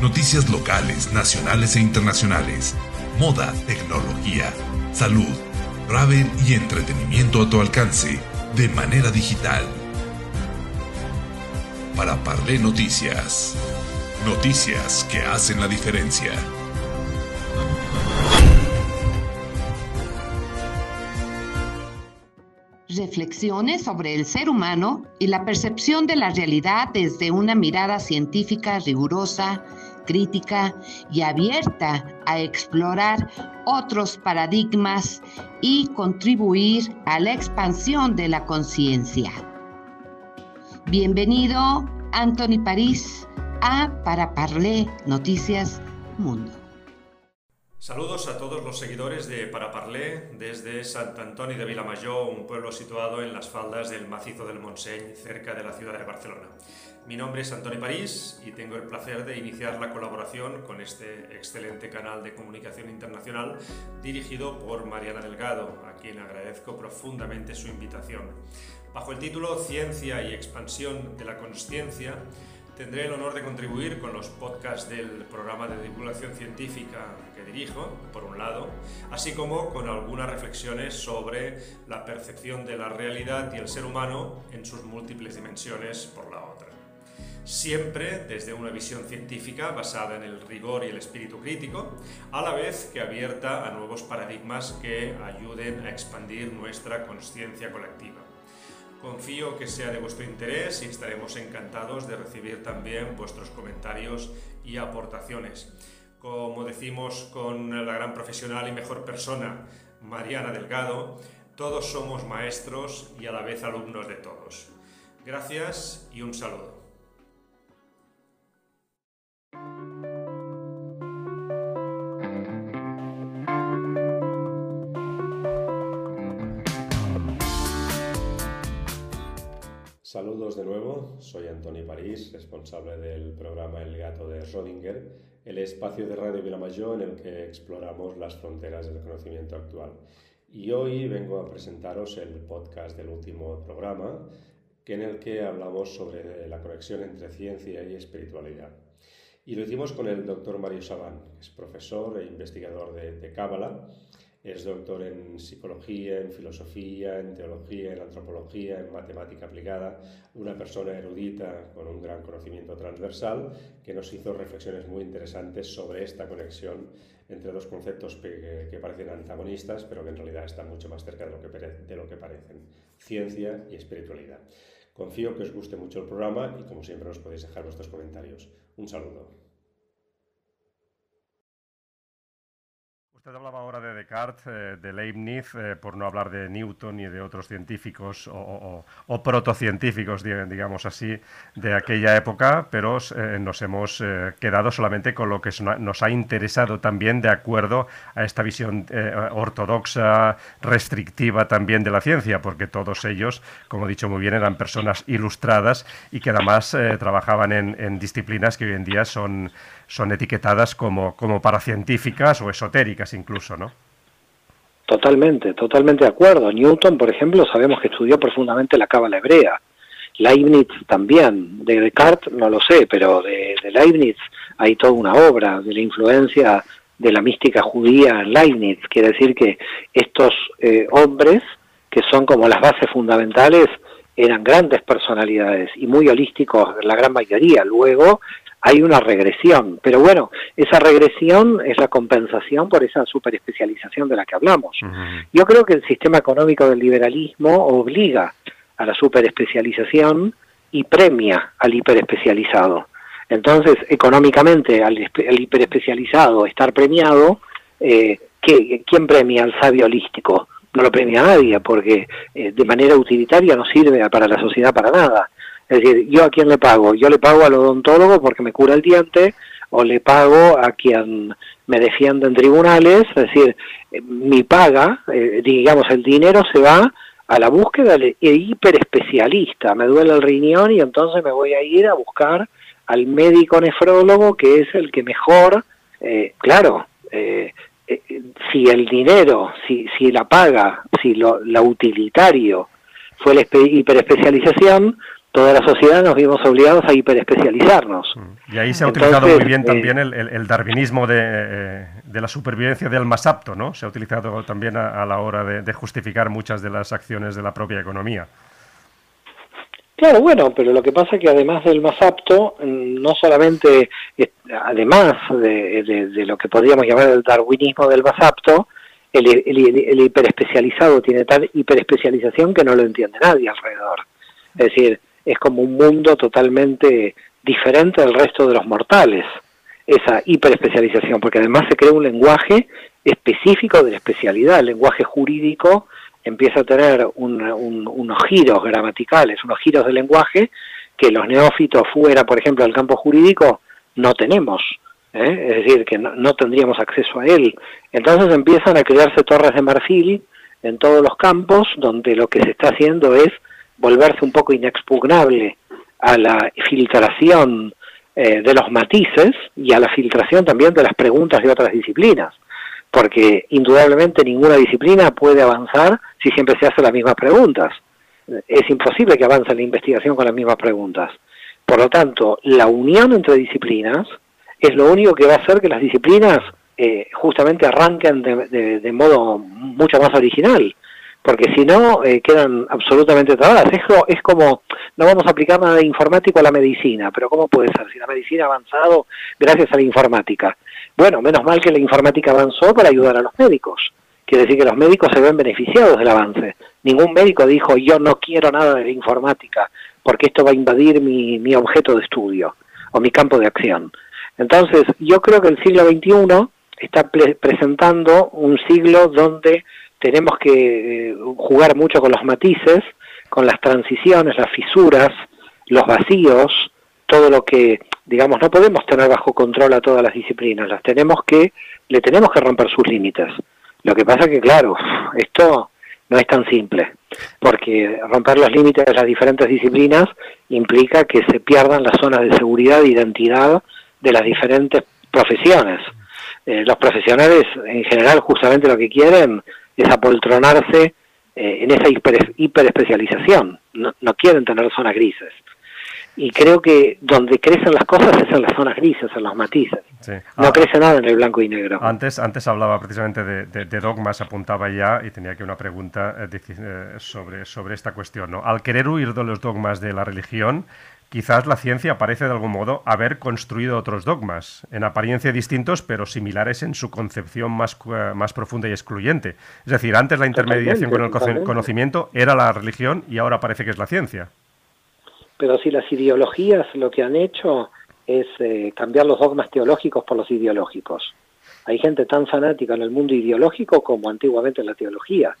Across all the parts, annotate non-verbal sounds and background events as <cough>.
Noticias locales, nacionales e internacionales. Moda, tecnología, salud, travel y entretenimiento a tu alcance de manera digital. Para Parlé Noticias. Noticias que hacen la diferencia. reflexiones sobre el ser humano y la percepción de la realidad desde una mirada científica rigurosa, crítica y abierta a explorar otros paradigmas y contribuir a la expansión de la conciencia. Bienvenido, Anthony París, a Para Parler Noticias Mundo. Saludos a todos los seguidores de Paraparlé desde Sant Antoni de Vilamayó, un pueblo situado en las faldas del macizo del Montseny, cerca de la ciudad de Barcelona. Mi nombre es Antoni París y tengo el placer de iniciar la colaboración con este excelente canal de comunicación internacional dirigido por Mariana Delgado, a quien agradezco profundamente su invitación. Bajo el título Ciencia y expansión de la consciencia, Tendré el honor de contribuir con los podcasts del programa de divulgación científica que dirijo, por un lado, así como con algunas reflexiones sobre la percepción de la realidad y el ser humano en sus múltiples dimensiones, por la otra. Siempre desde una visión científica basada en el rigor y el espíritu crítico, a la vez que abierta a nuevos paradigmas que ayuden a expandir nuestra conciencia colectiva. Confío que sea de vuestro interés y estaremos encantados de recibir también vuestros comentarios y aportaciones. Como decimos con la gran profesional y mejor persona, Mariana Delgado, todos somos maestros y a la vez alumnos de todos. Gracias y un saludo. Saludos de nuevo, soy Antoni París, responsable del programa El Gato de Rodinger, el espacio de Radio Vilamayor en el que exploramos las fronteras del conocimiento actual. Y hoy vengo a presentaros el podcast del último programa, en el que hablamos sobre la conexión entre ciencia y espiritualidad. Y lo hicimos con el doctor Mario Sabán, que es profesor e investigador de Cábala es doctor en psicología, en filosofía, en teología, en antropología, en matemática aplicada, una persona erudita con un gran conocimiento transversal que nos hizo reflexiones muy interesantes sobre esta conexión entre dos conceptos que, parecen antagonistas, pero que en realidad están mucho más cerca de lo, que, de lo que parecen, ciencia y espiritualidad. Confío que os guste mucho el programa y como siempre os podéis dejar vuestros comentarios. Un saludo. Usted hablaba ahora de Descartes, eh, de Leibniz, eh, por no hablar de Newton y de otros científicos o, protocientíficos, digamos así, de aquella época, pero eh, nos hemos quedado solamente con lo que nos ha interesado también de acuerdo a esta visión ortodoxa, restrictiva también de la ciencia, porque todos ellos, como he dicho muy bien, eran personas ilustradas y que además trabajaban en disciplinas que hoy en día son etiquetadas como, como paracientíficas o esotéricas incluso, ¿no? Totalmente, totalmente de acuerdo. Newton, por ejemplo, sabemos que estudió profundamente la cábala hebrea. Leibniz también. De Descartes no lo sé, pero de, Leibniz hay toda una obra de la influencia de la mística judía en Leibniz. Quiere decir que estos eh, hombres, que son como las bases fundamentales, eran grandes personalidades y muy holísticos la gran mayoría. Luego hay una regresión, pero bueno, esa regresión es la compensación por esa superespecialización de la que hablamos. Yo creo que el sistema económico del liberalismo obliga a la superespecialización y premia al hiperespecializado. Entonces, económicamente, al, hiperespecializado estar premiado, eh, ¿quién premia al sabio holístico? No lo premia nadie, porque eh, de manera utilitaria no sirve para la sociedad para nada. Es decir, ¿yo a quién le pago? Yo le pago al odontólogo porque me cura el diente o le pago a quien me defiende en tribunales, es decir, eh, mi paga, eh, digamos, el dinero se va a la búsqueda del hiperespecialista. Me duele el riñón y entonces me voy a ir a buscar al médico nefrólogo que es el que mejor, eh, claro, si el dinero, si, si la paga, si lo la utilitario fue la hiperespecialización, toda la sociedad nos vimos obligados a hiperespecializarnos. Mm. Y ahí se ha utilizado muy bien eh, también el, darwinismo eh, de, la supervivencia del más apto, ¿no? Se ha utilizado también a, la hora de, justificar muchas de las acciones de la propia economía. Claro, bueno, pero lo que pasa es que además del más apto, mm, no solamente, además de, lo que podríamos llamar el darwinismo del más apto, el, el hiperespecializado tiene tal hiperespecialización que no lo entiende nadie alrededor. Es decir, es como un mundo totalmente diferente del resto de los mortales, esa hiperespecialización, porque además se crea un lenguaje específico de la especialidad, el lenguaje jurídico empieza a tener unos giros gramaticales, unos giros de lenguaje que los neófitos fuera, por ejemplo, del campo jurídico, no tenemos. ¿eh? Es decir, que no, tendríamos acceso a él. Entonces empiezan a crearse torres de marfil en todos los campos donde lo que se está haciendo es volverse un poco inexpugnable a la filtración eh, de los matices y a la filtración también de las preguntas de otras disciplinas, porque indudablemente ninguna disciplina puede avanzar si siempre se hacen las mismas preguntas. Es imposible que avance la investigación con las mismas preguntas. Por lo tanto, la unión entre disciplinas es lo único que va a hacer que las disciplinas eh, justamente arranquen de, de, modo mucho más original porque si no eh, quedan absolutamente trabadas. Es, es como, no vamos a aplicar nada de informático a la medicina, pero ¿cómo puede ser si la medicina ha avanzado gracias a la informática? Bueno, menos mal que la informática avanzó para ayudar a los médicos. Quiere decir que los médicos se ven beneficiados del avance. Ningún médico dijo yo no quiero nada de la informática porque esto va a invadir mi, mi objeto de estudio o mi campo de acción. Entonces, yo creo que el siglo XXI está presentando un siglo donde tenemos que eh, jugar mucho con los matices, con las transiciones, las fisuras, los vacíos, todo lo que, digamos, no podemos tener bajo control a todas las disciplinas, las tenemos que, le tenemos que romper sus límites. Lo que pasa que, claro, <laughs> esto no es tan simple, porque romper los límites de las diferentes disciplinas implica que se pierdan las zonas de seguridad e identidad de las diferentes profesiones. Eh, los profesionales en general justamente lo que quieren es apoltronarse eh, en esa hiper, hiperespecialización, no, no, quieren tener zonas grises. Y creo que donde crecen las cosas es en las zonas grises, en los matices. No ah, crece nada en el blanco y negro. Antes, antes hablaba precisamente de, dogmas, apuntaba ya, y tenía que una pregunta eh, eh, sobre, sobre esta cuestión. ¿no? Al querer huir de los dogmas de la religión, Quizás la ciencia parece de algún modo haber construido otros dogmas, en apariencia distintos, pero similares en su concepción más, más profunda y excluyente. Es decir, antes la intermediación con el conocimiento era la religión y ahora parece que es la ciencia. Pero si las ideologías lo que han hecho es eh, cambiar los dogmas teológicos por los ideológicos. Hay gente tan fanática en el mundo ideológico como antiguamente en la teología.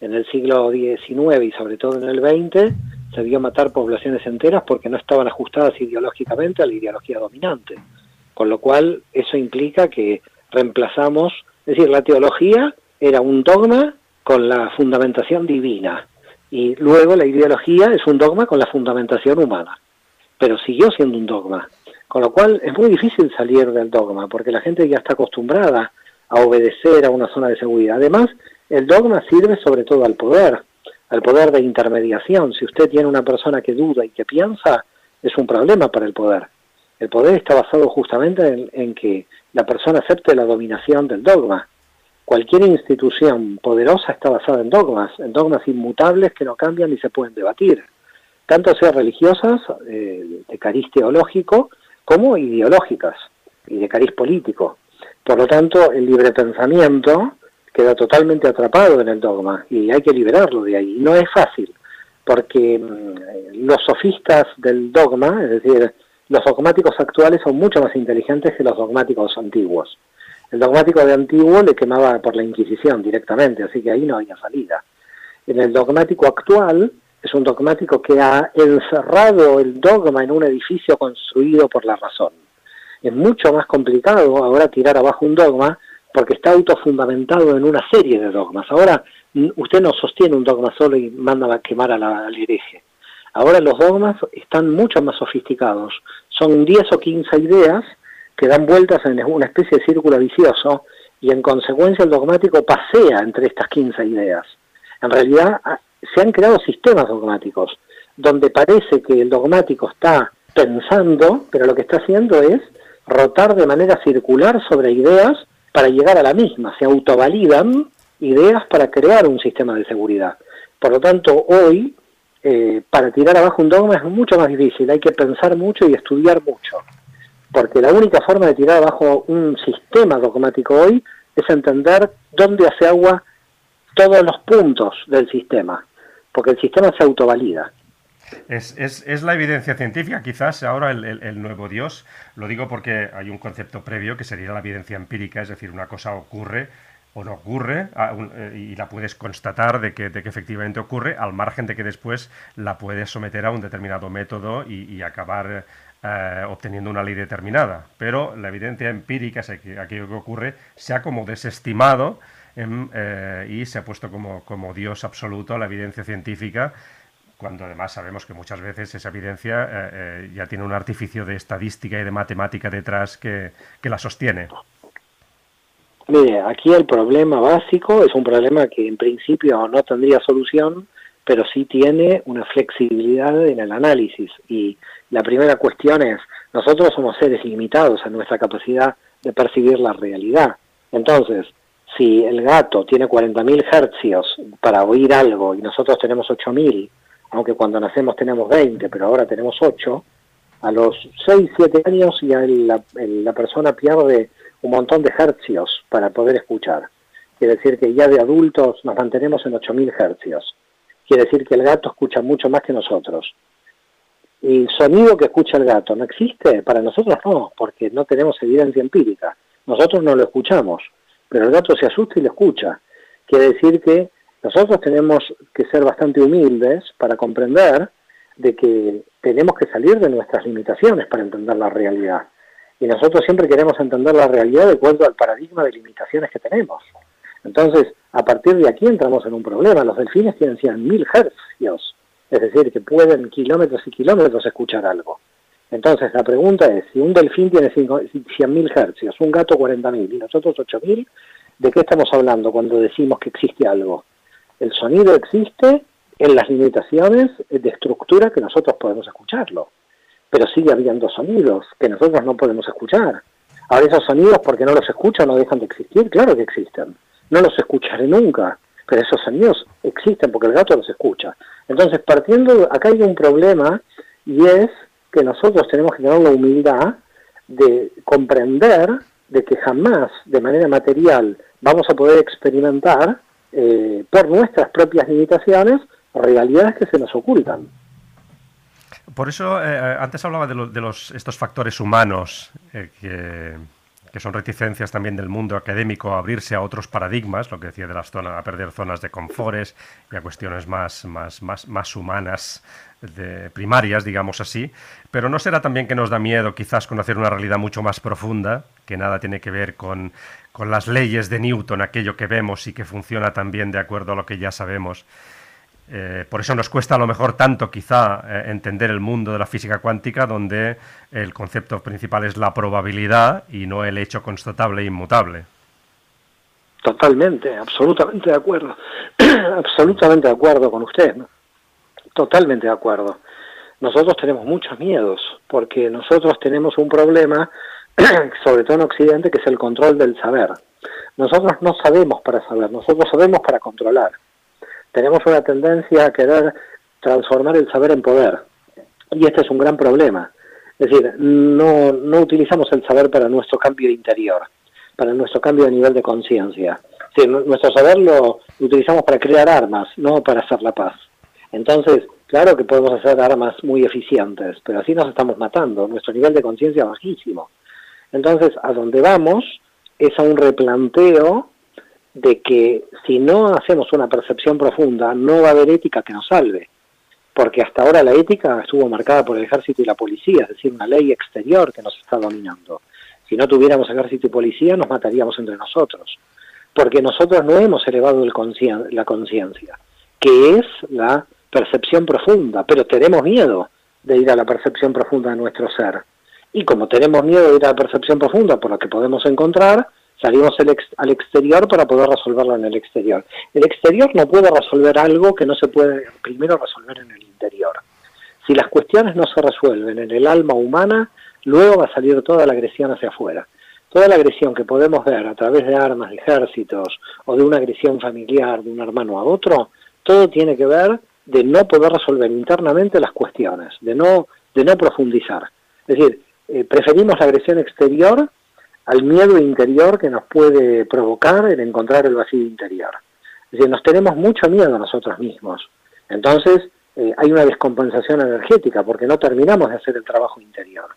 En el siglo XIX y sobre todo en el XX se matar poblaciones enteras porque no estaban ajustadas ideológicamente a la ideología dominante. Con lo cual, eso implica que reemplazamos, es decir, la teología era un dogma con la fundamentación divina y luego la ideología es un dogma con la fundamentación humana, pero siguió siendo un dogma. Con lo cual es muy difícil salir del dogma porque la gente ya está acostumbrada a obedecer a una zona de seguridad. Además, el dogma sirve sobre todo al poder al poder de intermediación. Si usted tiene una persona que duda y que piensa, es un problema para el poder. El poder está basado justamente en, que la persona acepte la dominación del dogma. Cualquier institución poderosa está basada en dogmas, en dogmas inmutables que no cambian ni se pueden debatir, tanto sean religiosas, eh, de cariz teológico, como ideológicas y de cariz político. Por lo tanto, el libre pensamiento queda totalmente atrapado en el dogma y hay que liberarlo de ahí. No es fácil, porque mm, los sofistas del dogma, es decir, los dogmáticos actuales son mucho más inteligentes que los dogmáticos antiguos. El dogmático de antiguo le quemaba por la Inquisición directamente, así que ahí no había salida. En el dogmático actual es un dogmático que ha encerrado el dogma en un edificio construido por la razón. Es mucho más complicado ahora tirar abajo un dogma porque está autofundamentado en una serie de dogmas. Ahora usted no sostiene un dogma solo y manda a quemar a la, al hereje. Ahora los dogmas están mucho más sofisticados. Son 10 o 15 ideas que dan vueltas en una especie de círculo vicioso y en consecuencia el dogmático pasea entre estas 15 ideas. En realidad se han creado sistemas dogmáticos, donde parece que el dogmático está pensando, pero lo que está haciendo es rotar de manera circular sobre ideas para llegar a la misma, se autovalidan ideas para crear un sistema de seguridad. Por lo tanto, hoy, eh, para tirar abajo un dogma es mucho más difícil, hay que pensar mucho y estudiar mucho, porque la única forma de tirar abajo un sistema dogmático hoy es entender dónde hace agua todos los puntos del sistema, porque el sistema se autovalida. Es, es, es, la evidencia científica, quizás ahora el, el, nuevo Dios. Lo digo porque hay un concepto previo que sería la evidencia empírica, es decir, una cosa ocurre o no ocurre eh, y la puedes constatar de que, de que, efectivamente ocurre, al margen de que después la puedes someter a un determinado método y, acabar eh, obteniendo una ley determinada. Pero la evidencia empírica, es aquello que ocurre, se ha como desestimado eh, y se ha puesto como, como Dios absoluto a la evidencia científica cuando además sabemos que muchas veces esa evidencia eh, eh, ya tiene un artificio de estadística y de matemática detrás que, la sostiene. Mire, aquí el problema básico es un problema que en principio no tendría solución, pero sí tiene una flexibilidad en el análisis. Y la primera cuestión es, nosotros somos seres limitados en nuestra capacidad de percibir la realidad. Entonces, si el gato tiene 40.000 hercios para oír algo y nosotros tenemos 8.000, aunque cuando nacemos tenemos 20, pero ahora tenemos 8, a los 6, 7 años ya la, la persona pierde un montón de hercios para poder escuchar. Quiere decir que ya de adultos nos mantenemos en 8000 hercios. Quiere decir que el gato escucha mucho más que nosotros. ¿Y el sonido que escucha el gato no existe? Para nosotros no, porque no tenemos evidencia empírica. Nosotros no lo escuchamos, pero el gato se asusta y lo escucha. Quiere decir que nosotros tenemos que ser bastante humildes para comprender de que tenemos que salir de nuestras limitaciones para entender la realidad. Y nosotros siempre queremos entender la realidad de acuerdo al paradigma de limitaciones que tenemos. Entonces, a partir de aquí entramos en un problema. Los delfines tienen 100.000 hercios, es decir, que pueden kilómetros y kilómetros escuchar algo. Entonces, la pregunta es, si un delfín tiene 100.000 hercios, un gato 40.000 y nosotros 8.000, ¿de qué estamos hablando cuando decimos que existe algo? El sonido existe en las limitaciones de estructura que nosotros podemos escucharlo, pero sigue habiendo sonidos que nosotros no podemos escuchar. Ahora esos sonidos, porque no los escucho, no dejan de existir, claro que existen. No los escucharé nunca, pero esos sonidos existen porque el gato los escucha. Entonces, partiendo, acá hay un problema y es que nosotros tenemos que tener la humildad de comprender de que jamás de manera material vamos a poder experimentar eh, por nuestras propias limitaciones, realidades que se nos ocultan. Por eso, eh, eh, antes hablaba de, los, estos factores humanos que, son reticencias también del mundo académico a abrirse a otros paradigmas, lo que decía de las zonas, a perder zonas de confores y a cuestiones más, más, más, más humanas, de, primarias, digamos así. Pero ¿no será también que nos da miedo quizás conocer una realidad mucho más profunda, que nada tiene que ver con con las leyes de Newton, aquello que vemos y que funciona también de acuerdo a lo que ya sabemos. Eh, por eso nos cuesta a lo mejor tanto quizá eh, entender el mundo de la física cuántica, donde el concepto principal es la probabilidad y no el hecho constatable e inmutable. Totalmente, absolutamente de acuerdo. <clears throat> absolutamente de acuerdo con usted. Totalmente de acuerdo. Nosotros tenemos muchos miedos, porque nosotros tenemos un problema <clears throat> sobre todo en Occidente, que es el control del saber. Nosotros no sabemos para saber, nosotros sabemos para controlar. Tenemos una tendencia a querer transformar el saber en poder. Y este es un gran problema. Es decir, no, no utilizamos el saber para nuestro cambio interior, para nuestro cambio de nivel de conciencia. nuestro saber lo utilizamos para crear armas, no para hacer la paz. Entonces, claro que podemos hacer armas muy eficientes, pero así nos estamos matando. Nuestro nivel de conciencia bajísimo. Entonces, a donde vamos es a un replanteo de que si no hacemos una percepción profunda, no va a haber ética que nos salve. Porque hasta ahora la ética estuvo marcada por el ejército y la policía, es decir, una ley exterior que nos está dominando. Si no tuviéramos ejército y policía, nos mataríamos entre nosotros. Porque nosotros no hemos elevado la conciencia, que es la percepción profunda, pero tenemos miedo de ir a la percepción profunda de nuestro ser. Y como tenemos miedo de ir a la percepción profunda por la que podemos encontrar, Salimos al exterior para poder resolverlo en el exterior. El exterior no puede resolver algo que no se puede primero resolver en el interior. Si las cuestiones no se resuelven en el alma humana, luego va a salir toda la agresión hacia afuera. Toda la agresión que podemos ver a través de armas, de ejércitos o de una agresión familiar de un hermano a otro, todo tiene que ver de no poder resolver internamente las cuestiones, de no, de no profundizar. Es decir, eh, preferimos la agresión exterior al miedo interior que nos puede provocar el encontrar el vacío interior. Es decir, nos tenemos mucho miedo a nosotros mismos. Entonces, eh, hay una descompensación energética porque no terminamos de hacer el trabajo interior.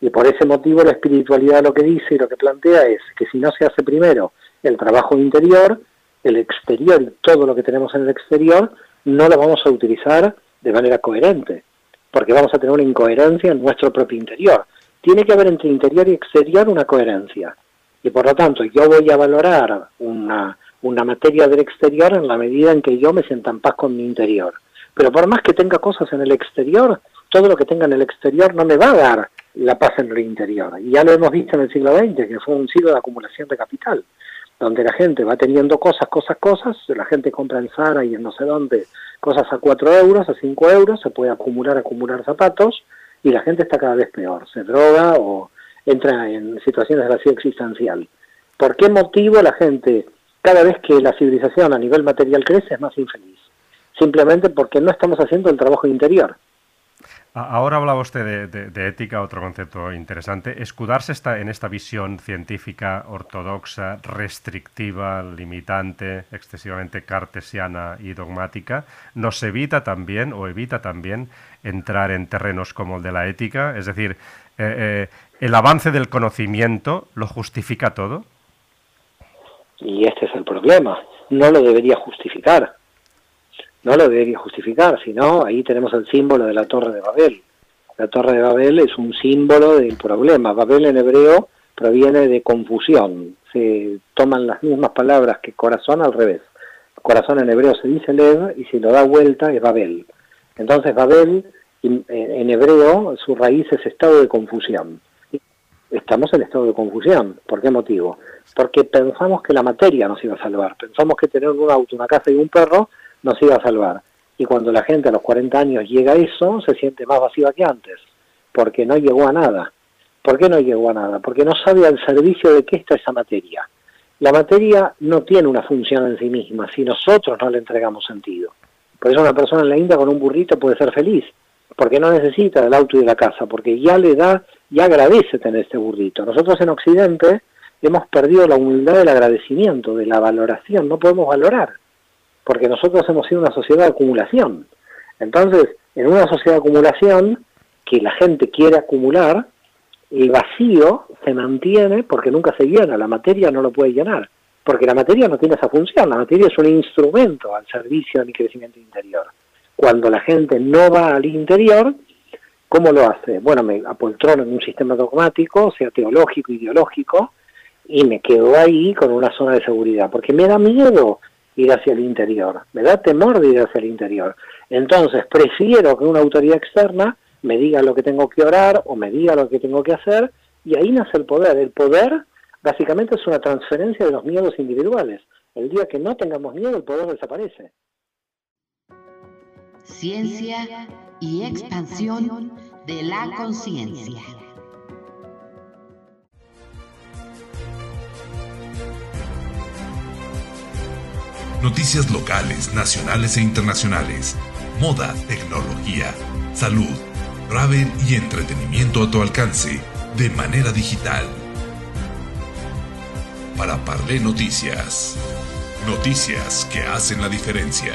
Y por ese motivo la espiritualidad lo que dice y lo que plantea es que si no se hace primero el trabajo interior, el exterior y todo lo que tenemos en el exterior no lo vamos a utilizar de manera coherente, porque vamos a tener una incoherencia en nuestro propio interior tiene que haber entre interior y exterior una coherencia. Y por lo tanto, yo voy a valorar una, una materia del exterior en la medida en que yo me sienta en paz con mi interior. Pero por más que tenga cosas en el exterior, todo lo que tenga en el exterior no me va a dar la paz en el interior. Y ya lo hemos visto en el siglo XX, que fue un siglo de acumulación de capital, donde la gente va teniendo cosas, cosas, cosas, la gente compra en Zara y en no sé dónde cosas a 4 euros, a 5 euros, se puede acumular, acumular zapatos, y la gente está cada vez peor, se droga o entra en situaciones de vacío existencial. ¿Por qué motivo la gente, cada vez que la civilización a nivel material crece, es más infeliz? Simplemente porque no estamos haciendo el trabajo interior. Ahora hablaba usted de, ética, otro concepto interesante. Escudarse está en esta visión científica ortodoxa, restrictiva, limitante, excesivamente cartesiana y dogmática, nos evita también o evita también entrar en terrenos como el de la ética. Es decir, eh, eh, ¿el avance del conocimiento lo justifica todo? Y este es el problema. No lo debería justificar no lo debería justificar, sino ahí tenemos el símbolo de la Torre de Babel. La Torre de Babel es un símbolo del problema. Babel en hebreo proviene de confusión. Se toman las mismas palabras que corazón al revés. Corazón en hebreo se dice lev y si lo da vuelta es Babel. Entonces Babel en hebreo su raíz es estado de confusión. Estamos en estado de confusión. ¿Por qué motivo? Porque pensamos que la materia nos iba a salvar. Pensamos que tener un auto, una casa y un perro nos iba a salvar. Y cuando la gente a los 40 años llega a eso, se siente más vacía que antes, porque no llegó a nada. ¿Por qué no llegó a nada? Porque no sabe al servicio de qué está esa materia. La materia no tiene una función en sí misma si nosotros no le entregamos sentido. Por eso una persona en la India con un burrito puede ser feliz, porque no necesita del auto y de la casa, porque ya le da, ya agradece tener este burrito. Nosotros en Occidente hemos perdido la humildad del agradecimiento, de la valoración, no podemos valorar porque nosotros hemos sido una sociedad de acumulación. Entonces, en una sociedad de acumulación, que la gente quiere acumular, el vacío se mantiene porque nunca se llena, la materia no lo puede llenar, porque la materia no tiene esa función, la materia es un instrumento al servicio de mi crecimiento interior. Cuando la gente no va al interior, ¿cómo lo hace? Bueno, me apoltrono en un sistema dogmático, sea teológico, ideológico, y me quedo ahí con una zona de seguridad, porque me da miedo ir hacia el interior, me da temor de ir hacia el interior. Entonces, prefiero que una autoridad externa me diga lo que tengo que orar o me diga lo que tengo que hacer, y ahí nace el poder. El poder básicamente es una transferencia de los miedos individuales. El día que no tengamos miedo, el poder desaparece. Ciencia y expansión de la conciencia. Noticias locales, nacionales e internacionales, moda, tecnología, salud, travel y entretenimiento a tu alcance de manera digital. Para Parlé Noticias. Noticias que hacen la diferencia.